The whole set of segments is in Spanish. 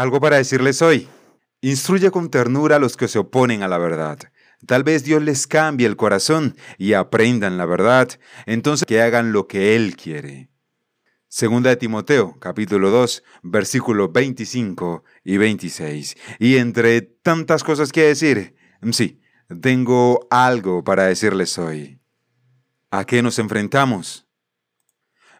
Algo para decirles hoy. Instruye con ternura a los que se oponen a la verdad. Tal vez Dios les cambie el corazón y aprendan la verdad, entonces que hagan lo que Él quiere. Segunda de Timoteo, capítulo 2, versículos 25 y 26. Y entre tantas cosas que decir, sí, tengo algo para decirles hoy. ¿A qué nos enfrentamos?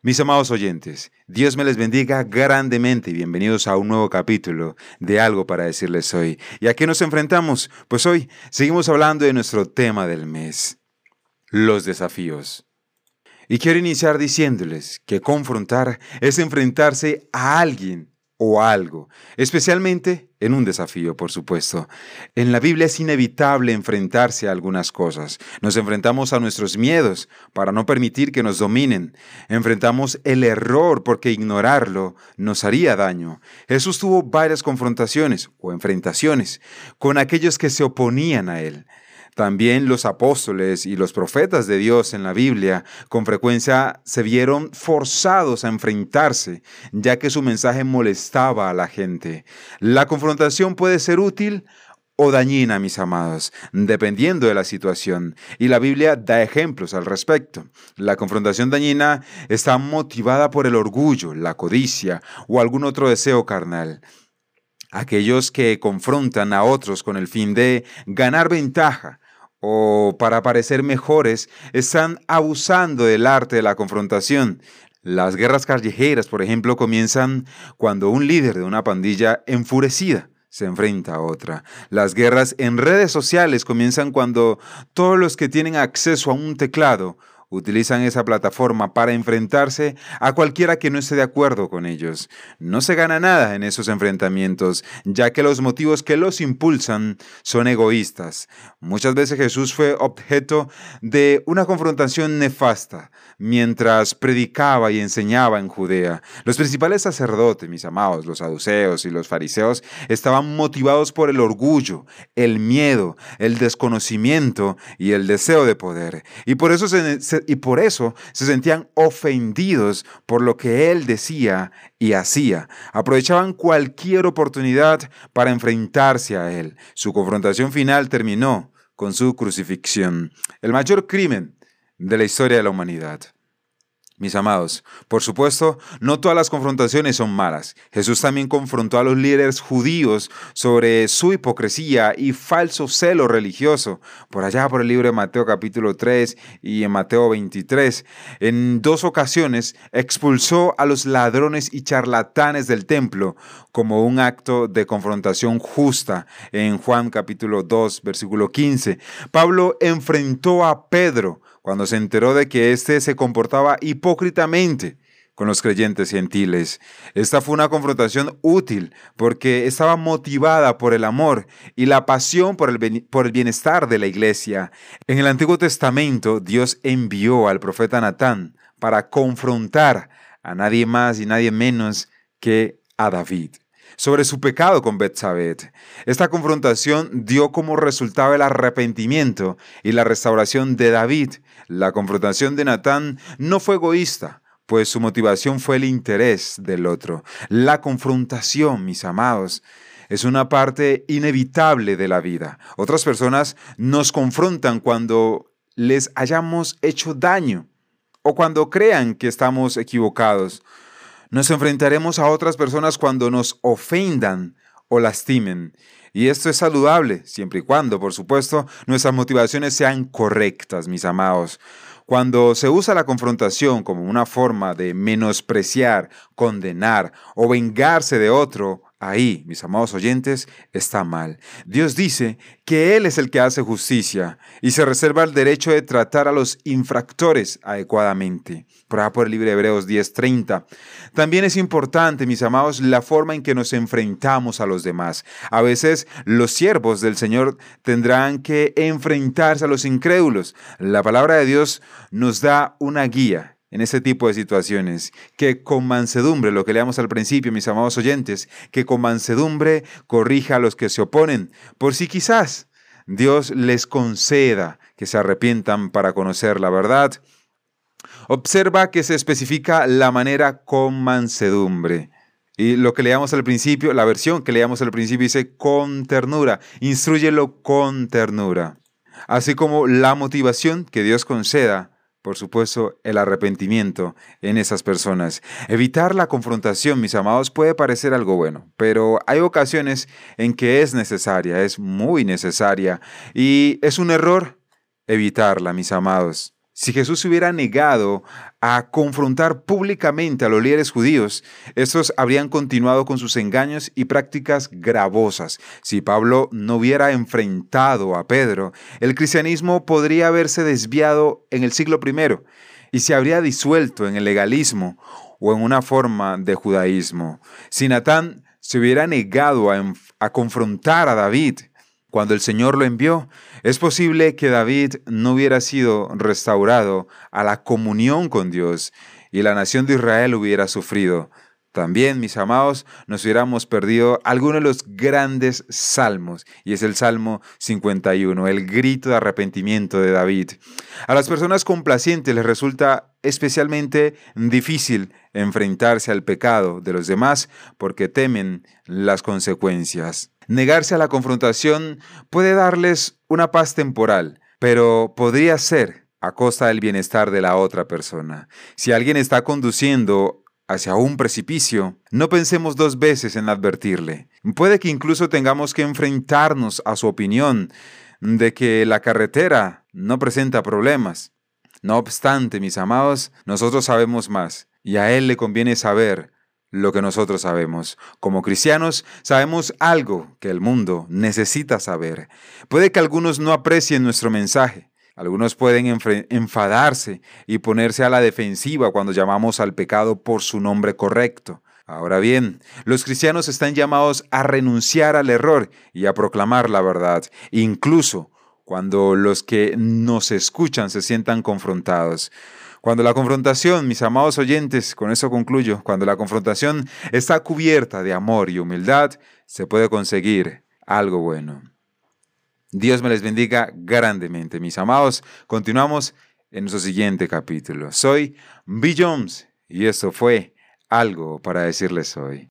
Mis amados oyentes, Dios me les bendiga grandemente y bienvenidos a un nuevo capítulo de algo para decirles hoy. ¿Y a qué nos enfrentamos? Pues hoy seguimos hablando de nuestro tema del mes, los desafíos. Y quiero iniciar diciéndoles que confrontar es enfrentarse a alguien o algo, especialmente en un desafío, por supuesto. En la Biblia es inevitable enfrentarse a algunas cosas. Nos enfrentamos a nuestros miedos para no permitir que nos dominen. Enfrentamos el error porque ignorarlo nos haría daño. Jesús tuvo varias confrontaciones o enfrentaciones con aquellos que se oponían a él. También los apóstoles y los profetas de Dios en la Biblia con frecuencia se vieron forzados a enfrentarse, ya que su mensaje molestaba a la gente. La confrontación puede ser útil o dañina, mis amados, dependiendo de la situación. Y la Biblia da ejemplos al respecto. La confrontación dañina está motivada por el orgullo, la codicia o algún otro deseo carnal. Aquellos que confrontan a otros con el fin de ganar ventaja o para parecer mejores, están abusando del arte de la confrontación. Las guerras callejeras, por ejemplo, comienzan cuando un líder de una pandilla enfurecida se enfrenta a otra. Las guerras en redes sociales comienzan cuando todos los que tienen acceso a un teclado utilizan esa plataforma para enfrentarse a cualquiera que no esté de acuerdo con ellos. No se gana nada en esos enfrentamientos, ya que los motivos que los impulsan son egoístas. Muchas veces Jesús fue objeto de una confrontación nefasta mientras predicaba y enseñaba en Judea. Los principales sacerdotes, mis amados, los saduceos y los fariseos, estaban motivados por el orgullo, el miedo, el desconocimiento y el deseo de poder. Y por eso se y por eso se sentían ofendidos por lo que él decía y hacía. Aprovechaban cualquier oportunidad para enfrentarse a él. Su confrontación final terminó con su crucifixión, el mayor crimen de la historia de la humanidad. Mis amados, por supuesto, no todas las confrontaciones son malas. Jesús también confrontó a los líderes judíos sobre su hipocresía y falso celo religioso, por allá por el libro de Mateo capítulo 3 y en Mateo 23. En dos ocasiones expulsó a los ladrones y charlatanes del templo como un acto de confrontación justa en Juan capítulo 2 versículo 15. Pablo enfrentó a Pedro cuando se enteró de que éste se comportaba hipócritamente con los creyentes gentiles. Esta fue una confrontación útil porque estaba motivada por el amor y la pasión por el, bienestar de la iglesia. En el Antiguo Testamento, Dios envió al profeta Natán para confrontar a nadie más y nadie menos que a David sobre su pecado con Betsabé. Esta confrontación dio como resultado el arrepentimiento y la restauración de David. La confrontación de Natán no fue egoísta, pues su motivación fue el interés del otro. La confrontación, mis amados, es una parte inevitable de la vida. Otras personas nos confrontan cuando les hayamos hecho daño o cuando crean que estamos equivocados. Nos enfrentaremos a otras personas cuando nos ofendan o lastimen. Y esto es saludable, siempre y cuando, por supuesto, nuestras motivaciones sean correctas, mis amados. Cuando se usa la confrontación como una forma de menospreciar, condenar o vengarse de otro, Ahí, mis amados oyentes, está mal. Dios dice que Él es el que hace justicia y se reserva el derecho de tratar a los infractores adecuadamente. Ahí por el libro de Hebreos 10:30. También es importante, mis amados, la forma en que nos enfrentamos a los demás. A veces los siervos del Señor tendrán que enfrentarse a los incrédulos. La palabra de Dios nos da una guía en ese tipo de situaciones, que con mansedumbre, lo que leamos al principio, mis amados oyentes, que con mansedumbre corrija a los que se oponen, por si quizás Dios les conceda que se arrepientan para conocer la verdad. Observa que se especifica la manera con mansedumbre. Y lo que leíamos al principio, la versión que leíamos al principio dice con ternura, instruyelo con ternura. Así como la motivación que Dios conceda por supuesto, el arrepentimiento en esas personas. Evitar la confrontación, mis amados, puede parecer algo bueno, pero hay ocasiones en que es necesaria, es muy necesaria, y es un error evitarla, mis amados. Si Jesús se hubiera negado a confrontar públicamente a los líderes judíos, estos habrían continuado con sus engaños y prácticas gravosas. Si Pablo no hubiera enfrentado a Pedro, el cristianismo podría haberse desviado en el siglo I y se habría disuelto en el legalismo o en una forma de judaísmo. Si Natán se hubiera negado a, a confrontar a David, cuando el Señor lo envió, es posible que David no hubiera sido restaurado a la comunión con Dios y la nación de Israel hubiera sufrido. También, mis amados, nos hubiéramos perdido alguno de los grandes salmos, y es el Salmo 51, el grito de arrepentimiento de David. A las personas complacientes les resulta especialmente difícil enfrentarse al pecado de los demás porque temen las consecuencias. Negarse a la confrontación puede darles una paz temporal, pero podría ser a costa del bienestar de la otra persona. Si alguien está conduciendo hacia un precipicio, no pensemos dos veces en advertirle. Puede que incluso tengamos que enfrentarnos a su opinión de que la carretera no presenta problemas. No obstante, mis amados, nosotros sabemos más y a Él le conviene saber lo que nosotros sabemos. Como cristianos sabemos algo que el mundo necesita saber. Puede que algunos no aprecien nuestro mensaje. Algunos pueden enfadarse y ponerse a la defensiva cuando llamamos al pecado por su nombre correcto. Ahora bien, los cristianos están llamados a renunciar al error y a proclamar la verdad, incluso cuando los que nos escuchan se sientan confrontados. Cuando la confrontación, mis amados oyentes, con eso concluyo, cuando la confrontación está cubierta de amor y humildad, se puede conseguir algo bueno. Dios me les bendiga grandemente, mis amados. Continuamos en nuestro siguiente capítulo. Soy B. Jones y esto fue algo para decirles hoy.